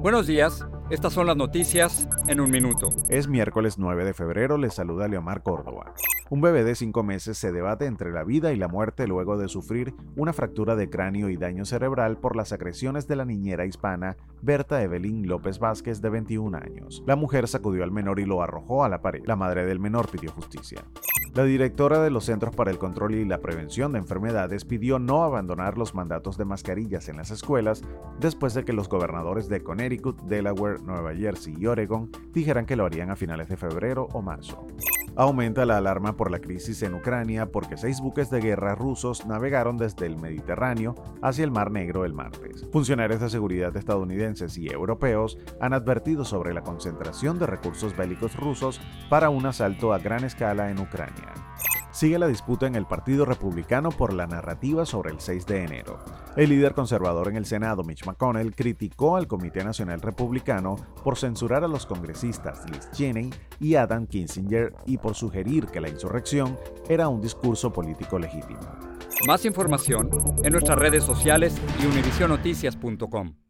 Buenos días, estas son las noticias en un minuto. Es miércoles 9 de febrero, les saluda Leomar Córdoba. Un bebé de 5 meses se debate entre la vida y la muerte luego de sufrir una fractura de cráneo y daño cerebral por las agresiones de la niñera hispana Berta Evelyn López Vázquez de 21 años. La mujer sacudió al menor y lo arrojó a la pared. La madre del menor pidió justicia. La directora de los Centros para el Control y la Prevención de Enfermedades pidió no abandonar los mandatos de mascarillas en las escuelas después de que los gobernadores de Connecticut, Delaware, Nueva Jersey y Oregon dijeran que lo harían a finales de febrero o marzo. Aumenta la alarma por la crisis en Ucrania porque seis buques de guerra rusos navegaron desde el Mediterráneo hacia el Mar Negro el martes. Funcionarios de seguridad estadounidenses y europeos han advertido sobre la concentración de recursos bélicos rusos para un asalto a gran escala en Ucrania sigue la disputa en el Partido Republicano por la narrativa sobre el 6 de enero. El líder conservador en el Senado, Mitch McConnell, criticó al Comité Nacional Republicano por censurar a los congresistas Liz Cheney y Adam Kinzinger y por sugerir que la insurrección era un discurso político legítimo. Más información en nuestras redes sociales y univisionoticias.com.